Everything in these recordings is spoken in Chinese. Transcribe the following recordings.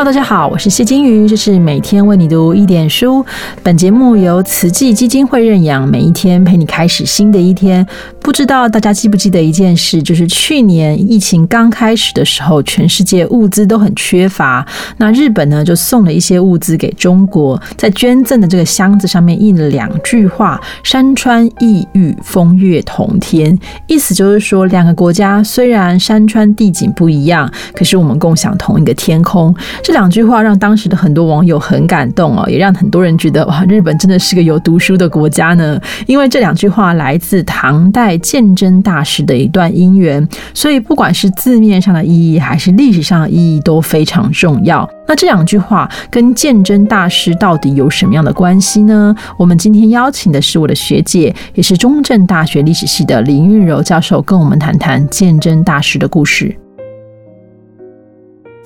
哈大家好，我是谢金鱼，这是每天为你读一点书。本节目由慈济基金会认养，每一天陪你开始新的一天。不知道大家记不记得一件事，就是去年疫情刚开始的时候，全世界物资都很缺乏。那日本呢，就送了一些物资给中国，在捐赠的这个箱子上面印了两句话：“山川异域，风月同天。”意思就是说，两个国家虽然山川地景不一样，可是我们共享同一个天空。这两句话让当时的很多网友很感动哦，也让很多人觉得哇，日本真的是个有读书的国家呢。因为这两句话来自唐代鉴真大师的一段姻缘，所以不管是字面上的意义，还是历史上的意义都非常重要。那这两句话跟鉴真大师到底有什么样的关系呢？我们今天邀请的是我的学姐，也是中正大学历史系的林韵柔教授，跟我们谈谈鉴真大师的故事。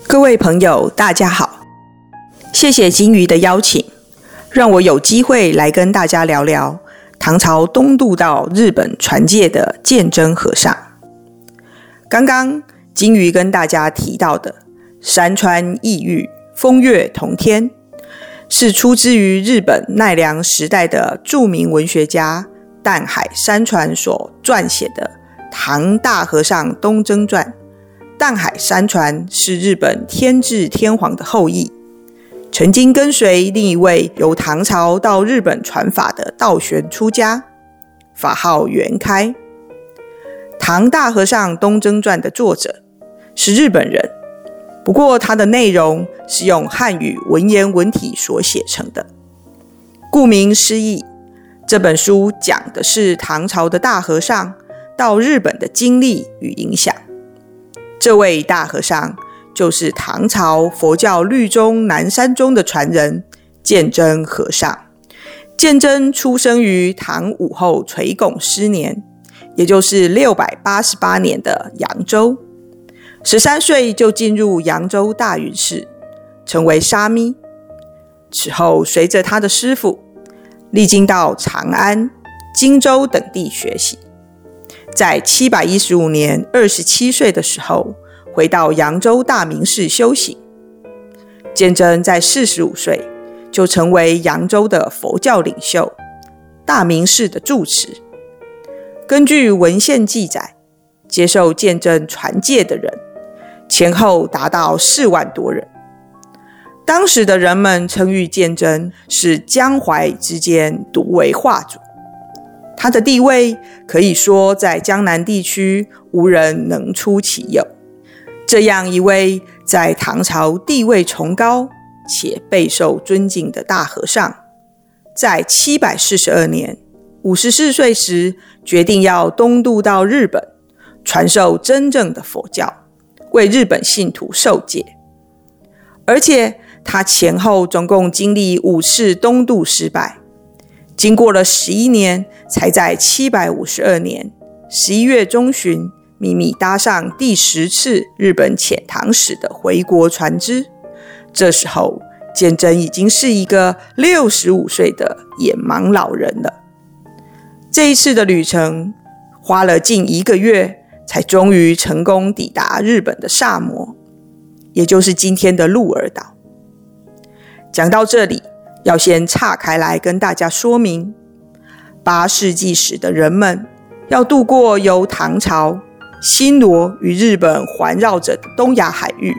各位朋友，大家好！谢谢金鱼的邀请，让我有机会来跟大家聊聊唐朝东渡到日本传戒的鉴真和尚。刚刚金鱼跟大家提到的“山川异域，风月同天”，是出自于日本奈良时代的著名文学家淡海山传所撰写的《唐大和尚东征传》。淡海山传是日本天智天皇的后裔，曾经跟随另一位由唐朝到日本传法的道玄出家，法号元开。《唐大和尚东征传》的作者是日本人，不过它的内容是用汉语文言文体所写成的。顾名思义，这本书讲的是唐朝的大和尚到日本的经历与影响。这位大和尚就是唐朝佛教律宗南山宗的传人鉴真和尚。鉴真出生于唐武后垂拱十年，也就是六百八十八年的扬州。十三岁就进入扬州大云寺，成为沙弥。此后，随着他的师傅，历经到长安、荆州等地学习。在七百一十五年，二十七岁的时候，回到扬州大明寺修行。鉴真在四十五岁就成为扬州的佛教领袖，大明寺的住持。根据文献记载，接受鉴真传戒的人前后达到四万多人。当时的人们称誉鉴真是江淮之间独为画主。他的地位可以说在江南地区无人能出其右。这样一位在唐朝地位崇高且备受尊敬的大和尚，在七百四十二年五十四岁时，决定要东渡到日本，传授真正的佛教，为日本信徒受戒。而且他前后总共经历五次东渡失败。经过了十一年，才在七百五十二年十一月中旬，秘密搭上第十次日本遣唐使的回国船只。这时候，鉴真已经是一个六十五岁的眼盲老人了。这一次的旅程花了近一个月，才终于成功抵达日本的萨摩，也就是今天的鹿儿岛。讲到这里。要先岔开来跟大家说明，八世纪时的人们要渡过由唐朝、新罗与日本环绕着的东亚海域，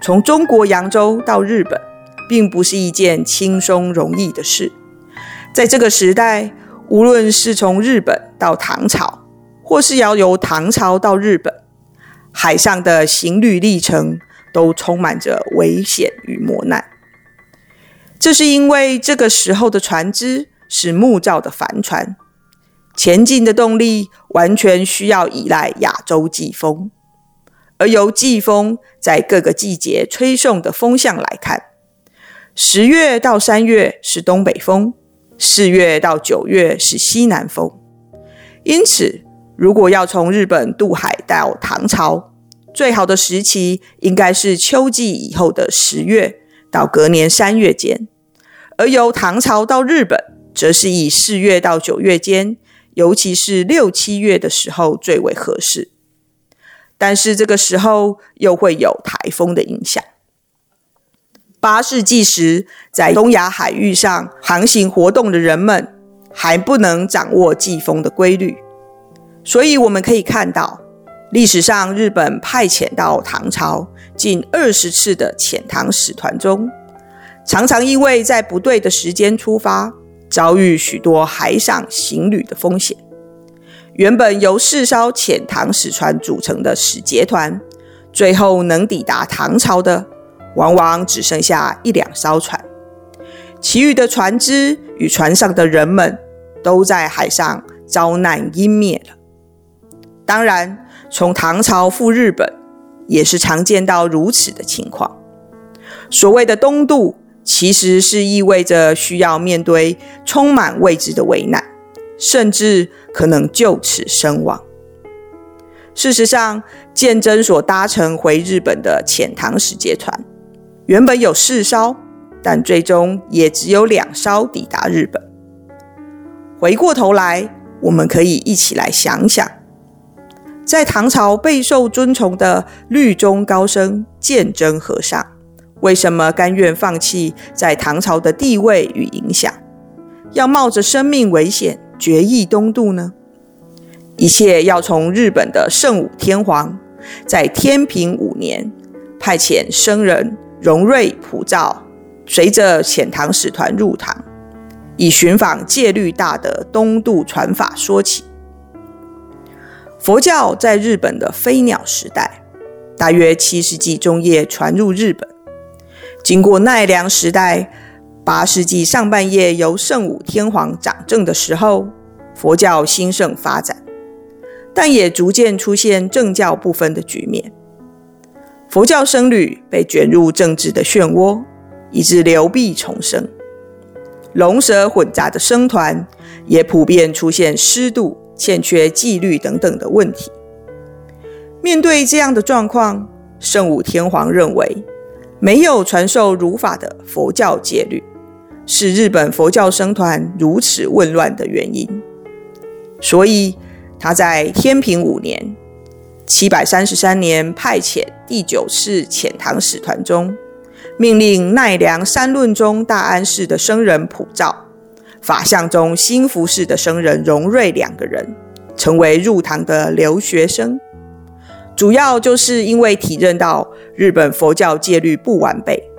从中国扬州到日本，并不是一件轻松容易的事。在这个时代，无论是从日本到唐朝，或是要由唐朝到日本，海上的行旅历程都充满着危险与磨难。这是因为这个时候的船只是木造的帆船，前进的动力完全需要依赖亚洲季风，而由季风在各个季节吹送的风向来看，十月到三月是东北风，四月到九月是西南风。因此，如果要从日本渡海到唐朝，最好的时期应该是秋季以后的十月。到隔年三月间，而由唐朝到日本，则是以四月到九月间，尤其是六七月的时候最为合适。但是这个时候又会有台风的影响。八世纪时，在东亚海域上航行活动的人们还不能掌握季风的规律，所以我们可以看到，历史上日本派遣到唐朝近二十次的遣唐使团中，常常因为在不对的时间出发，遭遇许多海上行旅的风险。原本由四艘遣唐使船组成的使节团，最后能抵达唐朝的。往往只剩下一两艘船，其余的船只与船上的人们都在海上遭难湮灭了。当然，从唐朝赴日本也是常见到如此的情况。所谓的东渡，其实是意味着需要面对充满未知的危难，甚至可能就此身亡。事实上，鉴真所搭乘回日本的遣唐使节船。原本有四艘，但最终也只有两艘抵达日本。回过头来，我们可以一起来想想，在唐朝备受尊崇的律宗高僧鉴真和尚，为什么甘愿放弃在唐朝的地位与影响，要冒着生命危险决意东渡呢？一切要从日本的圣武天皇在天平五年派遣僧人。荣瑞普照，随着遣唐使团入唐，以寻访戒律大的东渡传法说起。佛教在日本的飞鸟时代，大约七世纪中叶传入日本。经过奈良时代，八世纪上半叶由圣武天皇掌政的时候，佛教兴盛发展，但也逐渐出现政教不分的局面。佛教僧侣被卷入政治的漩涡，以致流弊重生。龙蛇混杂的僧团也普遍出现失度、欠缺纪律等等的问题。面对这样的状况，圣武天皇认为没有传授儒法的佛教戒律，是日本佛教僧团如此混乱的原因。所以他在天平五年。七百三十三年，派遣第九次遣唐使团中，命令奈良三论中大安寺的僧人普照、法相中新福寺的僧人荣瑞两个人，成为入唐的留学生。主要就是因为体认到日本佛教戒律不完备，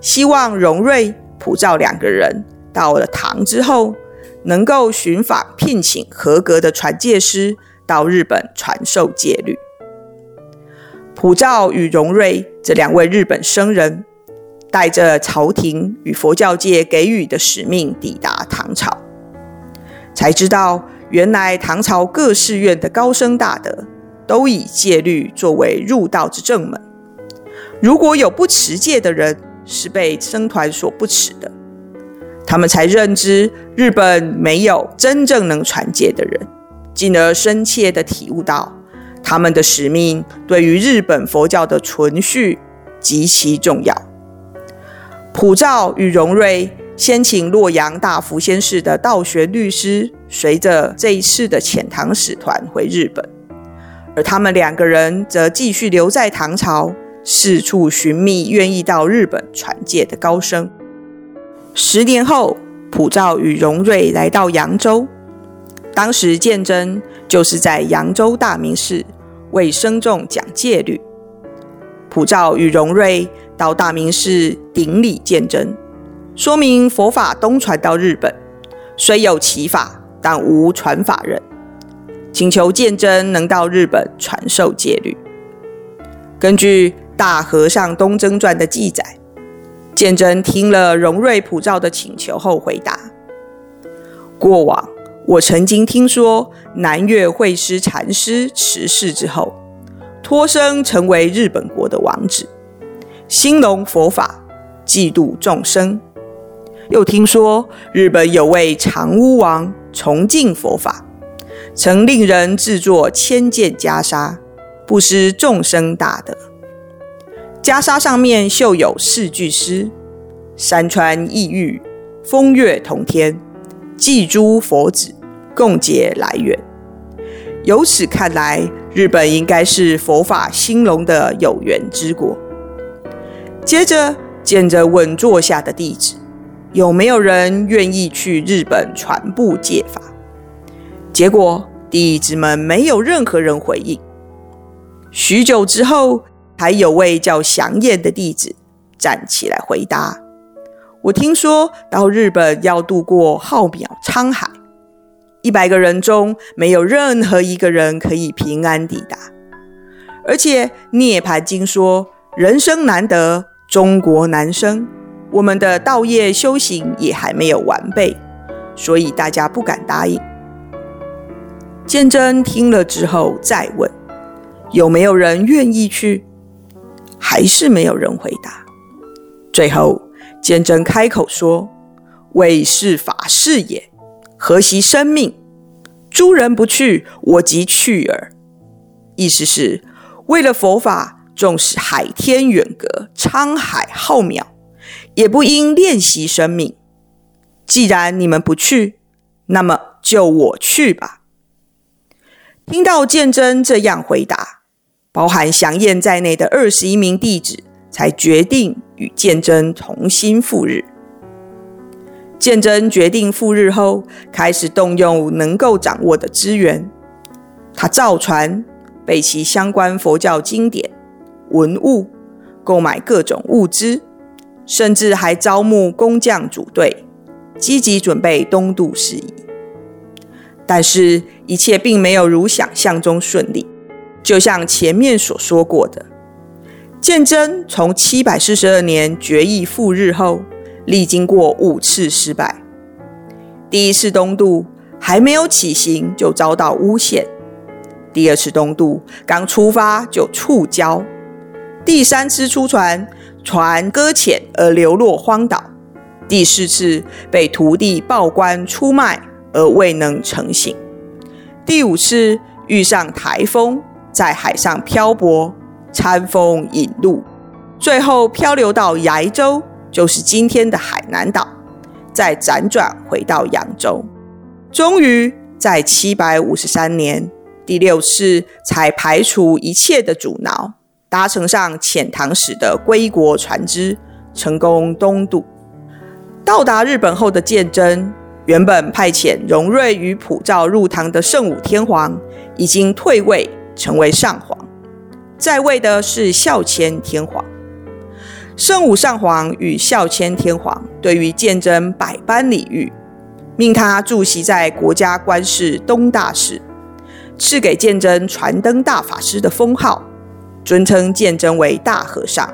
希望荣瑞、普照两个人到了唐之后，能够寻访聘请合格的传戒师。到日本传授戒律，普照与荣瑞这两位日本僧人，带着朝廷与佛教界给予的使命抵达唐朝，才知道原来唐朝各寺院的高僧大德都以戒律作为入道之正门，如果有不持戒的人，是被僧团所不齿的，他们才认知日本没有真正能传戒的人。进而深切地体悟到，他们的使命对于日本佛教的存续极其重要。普照与荣瑞先请洛阳大福仙寺的道学律师，随着这一次的遣唐使团回日本，而他们两个人则继续留在唐朝，四处寻觅愿意到日本传戒的高僧。十年后，普照与荣瑞来到扬州。当时鉴真就是在扬州大明寺为僧众讲戒律，普照与荣瑞到大明寺顶礼鉴真，说明佛法东传到日本，虽有其法，但无传法人，请求鉴真能到日本传授戒律。根据《大和尚东征传》的记载，鉴真听了荣瑞、普照的请求后回答：过往。我曾经听说南岳慧师禅师辞世之后，托生成为日本国的王子，兴隆佛法，嫉妒众生。又听说日本有位长屋王崇敬佛法，曾令人制作千件袈裟，不失众生大德。袈裟上面绣有四句诗：“山川异域，风月同天，祭诸佛子。”共结来源，由此看来，日本应该是佛法兴隆的有缘之国。接着，见着稳坐下的弟子，有没有人愿意去日本传布戒法？结果弟子们没有任何人回应。许久之后，还有位叫祥彦的弟子站起来回答：“我听说到日本要渡过浩渺沧海，一百个人中没有任何一个人可以平安抵达。而且《涅盘经》说，人生难得，中国难生。我们的道业修行也还没有完备，所以大家不敢答应。”鉴真听了之后再问。有没有人愿意去？还是没有人回答。最后，鉴真开口说：“为是法事也，何惜生命？诸人不去，我即去耳。”意思是，为了佛法，纵使海天远隔，沧海浩渺，也不应练习生命。既然你们不去，那么就我去吧。听到鉴真这样回答。包含祥彦在内的二十一名弟子才决定与鉴真重新赴日。鉴真决定赴日后，开始动用能够掌握的资源。他造船、备齐相关佛教经典、文物，购买各种物资，甚至还招募工匠组队，积极准备东渡事宜。但是，一切并没有如想象中顺利。就像前面所说过的，鉴真从七百四十二年决议赴日后，历经过五次失败。第一次东渡还没有起行就遭到诬陷，第二次东渡刚出发就触礁，第三次出船船搁浅而流落荒岛，第四次被徒弟报官出卖而未能成行，第五次遇上台风。在海上漂泊，餐风饮露，最后漂流到崖州，就是今天的海南岛，再辗转回到扬州，终于在七百五十三年第六次才排除一切的阻挠，搭乘上遣唐使的归国船只，成功东渡。到达日本后的鉴真，原本派遣荣瑞与普照入唐的圣武天皇，已经退位。成为上皇，在位的是孝谦天皇。圣武上皇与孝谦天皇对于鉴真百般礼遇，命他驻席在国家官事东大寺，赐给鉴真传灯大法师的封号，尊称鉴真为大和尚。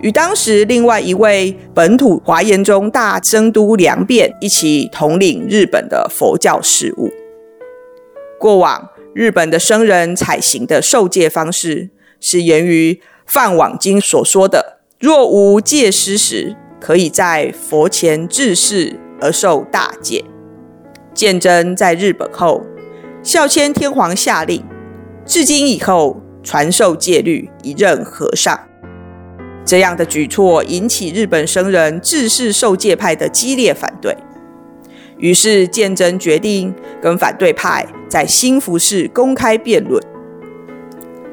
与当时另外一位本土华严宗大僧都梁变一起统领日本的佛教事务。过往。日本的僧人采行的受戒方式，是源于《梵网经》所说的：“若无戒师时，可以在佛前致誓而受大戒。”鉴真在日本后，孝谦天皇下令，至今以后传授戒律，一任和尚。这样的举措引起日本僧人致誓受戒派的激烈反对。于是，鉴真决定跟反对派在新福寺公开辩论。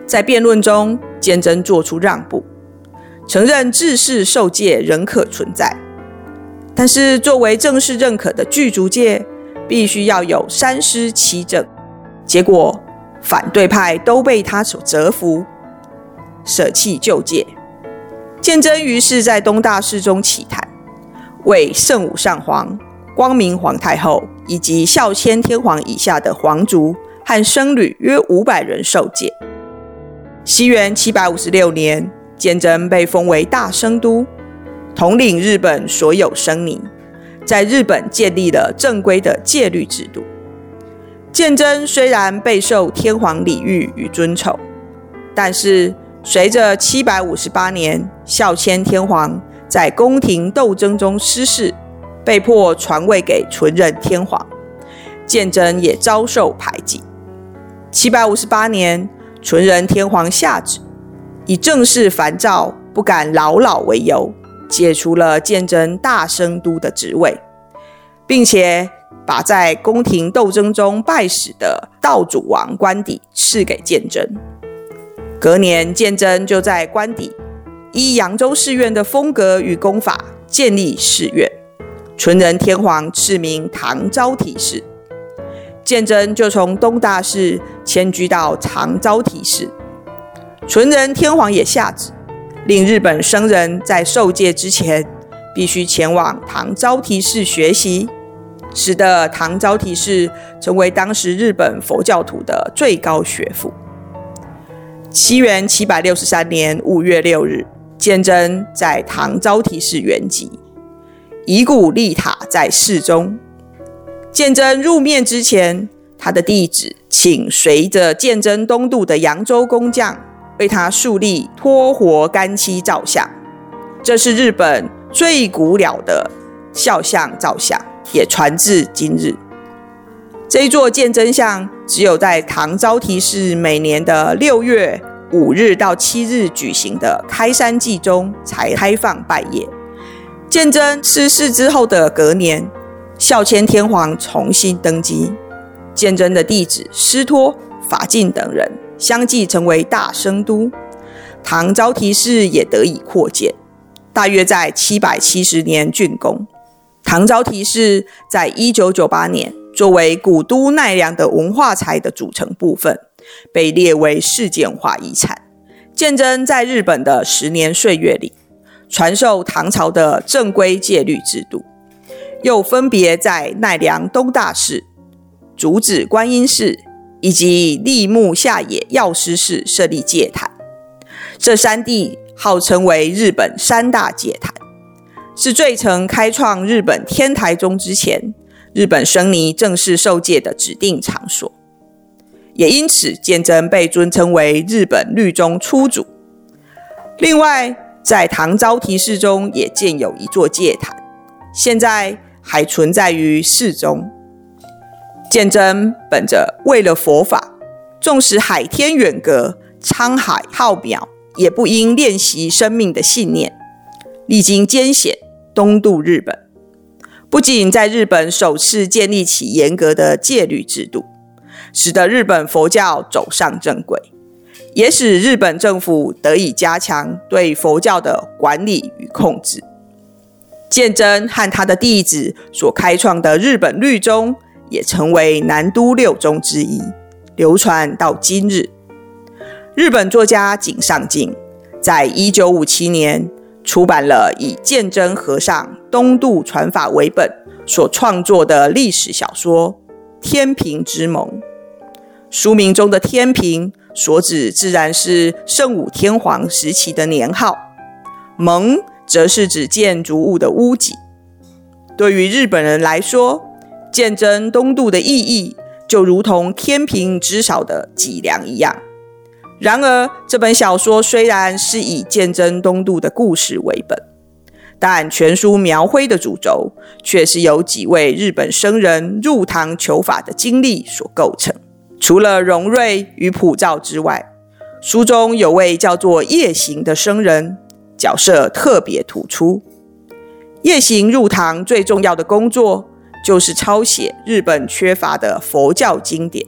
在辩论中，鉴真做出让步，承认治世受戒仍可存在，但是作为正式认可的具足戒，必须要有三师七正。结果，反对派都被他所折服，舍弃旧戒。鉴真于是在东大寺中起坛，为圣武上皇。光明皇太后以及孝谦天皇以下的皇族和僧侣约五百人受戒。西元七百五十六年，鉴真被封为大僧都，统领日本所有僧尼，在日本建立了正规的戒律制度。鉴真虽然备受天皇礼遇与尊崇，但是随着七百五十八年孝谦天皇在宫廷斗争中失势。被迫传位给纯仁天皇，鉴真也遭受排挤。七百五十八年，纯仁天皇下旨，以政事烦躁、不敢老老为由，解除了鉴真大生都的职位，并且把在宫廷斗争中败死的道主王官邸赐给鉴真。隔年，鉴真就在官邸依扬州寺院的风格与功法建立寺院，纯仁天皇赐名唐招提寺。鉴真就从东大寺迁居到唐招提寺。纯仁天皇也下旨，令日本僧人在受戒之前，必须前往唐招提寺学习，使得唐招提寺成为当时日本佛教徒的最高学府。七元七百六十三年五月六日，鉴真在唐招提寺圆寂，遗骨立塔在寺中。鉴真入面之前，他的弟子请随着鉴真东渡的扬州工匠为他树立托活干漆造像，这是日本最古老的肖像造像，也传至今日。这一座鉴真像只有在唐招提寺每年的六月五日到七日举行的开山祭中才开放拜谒。鉴真逝世之后的隔年。孝谦天皇重新登基，鉴真的弟子师托、法进等人相继成为大生都，唐招提寺也得以扩建，大约在七百七十年竣工。唐招提寺在一九九八年作为古都奈良的文化财的组成部分，被列为世界文化遗产。鉴真在日本的十年岁月里，传授唐朝的正规戒律制度。又分别在奈良东大寺、竹子观音寺以及立木下野药师寺设立戒坛，这三地号称为日本三大戒坛，是最曾开创日本天台宗之前日本僧尼正式受戒的指定场所，也因此鉴真被尊称为日本律宗初祖。另外，在唐招提寺中也建有一座戒坛，现在。还存在于寺中。鉴真本着为了佛法，纵使海天远隔、沧海浩渺，也不应练习生命的信念，历经艰险东渡日本，不仅在日本首次建立起严格的戒律制度，使得日本佛教走上正轨，也使日本政府得以加强对佛教的管理与控制。鉴真和他的弟子所开创的日本律宗，也成为南都六宗之一，流传到今日。日本作家井上靖在一九五七年出版了以鉴真和尚东渡传法为本所创作的历史小说《天平之盟》。书名中的“天平”所指自然是圣武天皇时期的年号，“盟”。则是指建筑物的屋脊。对于日本人来说，鉴真东渡的意义就如同天平之少的脊梁一样。然而，这本小说虽然是以鉴真东渡的故事为本，但全书描绘的主轴却是由几位日本僧人入唐求法的经历所构成。除了荣瑞与普照之外，书中有位叫做夜行的僧人。角色特别突出。夜行入堂最重要的工作就是抄写日本缺乏的佛教经典。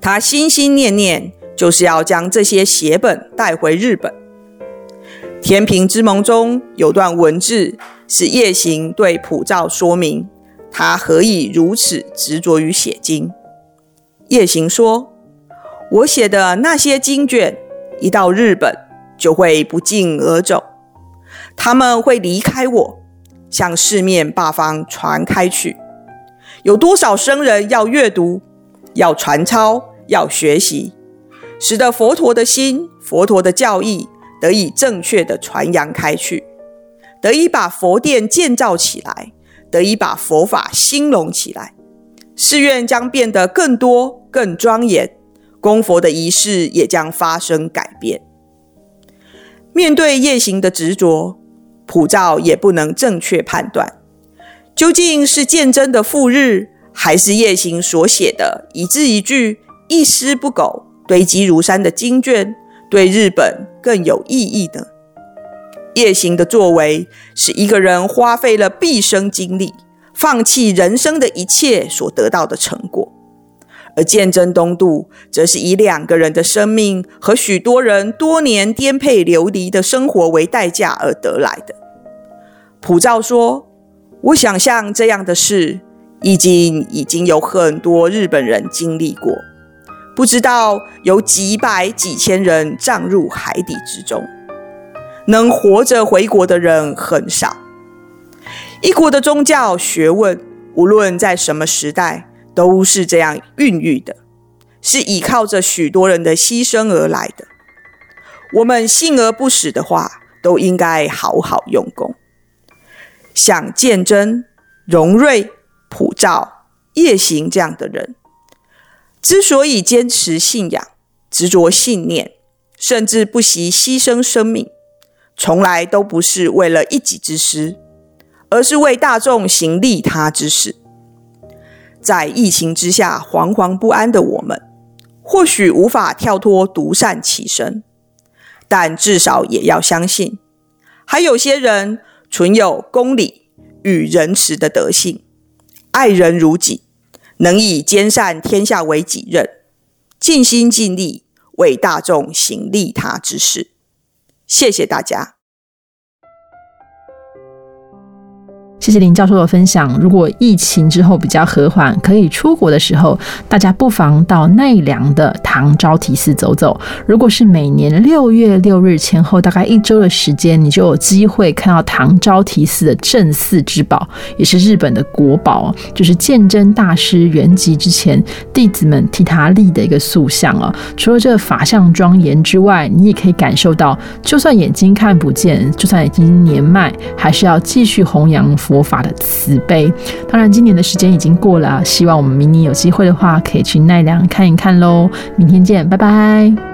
他心心念念就是要将这些写本带回日本。《天平之盟》中有段文字是夜行对普照说明他何以如此执着于写经。夜行说：“我写的那些经卷一到日本。”就会不胫而走，他们会离开我，向四面八方传开去。有多少僧人要阅读、要传抄、要学习，使得佛陀的心、佛陀的教义得以正确的传扬开去，得以把佛殿建造起来，得以把佛法兴隆起来，寺院将变得更多、更庄严，供佛的仪式也将发生改变。面对夜行的执着，普照也不能正确判断，究竟是鉴真的赴日，还是夜行所写的一字一句、一丝不苟、堆积如山的经卷，对日本更有意义呢？夜行的作为，是一个人花费了毕生精力，放弃人生的一切所得到的成果，而鉴真东渡，则是以两个人的生命和许多人多年颠沛流离的生活为代价而得来的。普照说：“我想象这样的事，已经已经有很多日本人经历过，不知道有几百几千人葬入海底之中，能活着回国的人很少。一国的宗教学问，无论在什么时代。”都是这样孕育的，是依靠着许多人的牺牲而来的。我们幸而不死的话，都应该好好用功。像鉴真、荣瑞、普照、夜行这样的人，之所以坚持信仰、执着信念，甚至不惜牺牲生命，从来都不是为了一己之私，而是为大众行利他之事。在疫情之下惶惶不安的我们，或许无法跳脱独善其身，但至少也要相信，还有些人存有公理与仁慈的德性，爱人如己，能以兼善天下为己任，尽心尽力为大众行利他之事。谢谢大家。谢谢林教授的分享。如果疫情之后比较和缓，可以出国的时候，大家不妨到奈良的唐招提寺走走。如果是每年六月六日前后，大概一周的时间，你就有机会看到唐招提寺的镇寺之宝，也是日本的国宝，就是鉴真大师圆寂之前弟子们替他立的一个塑像哦。除了这个法相庄严之外，你也可以感受到，就算眼睛看不见，就算已经年迈，还是要继续弘扬。佛法的慈悲，当然今年的时间已经过了，希望我们明年有机会的话，可以去奈良看一看喽。明天见，拜拜。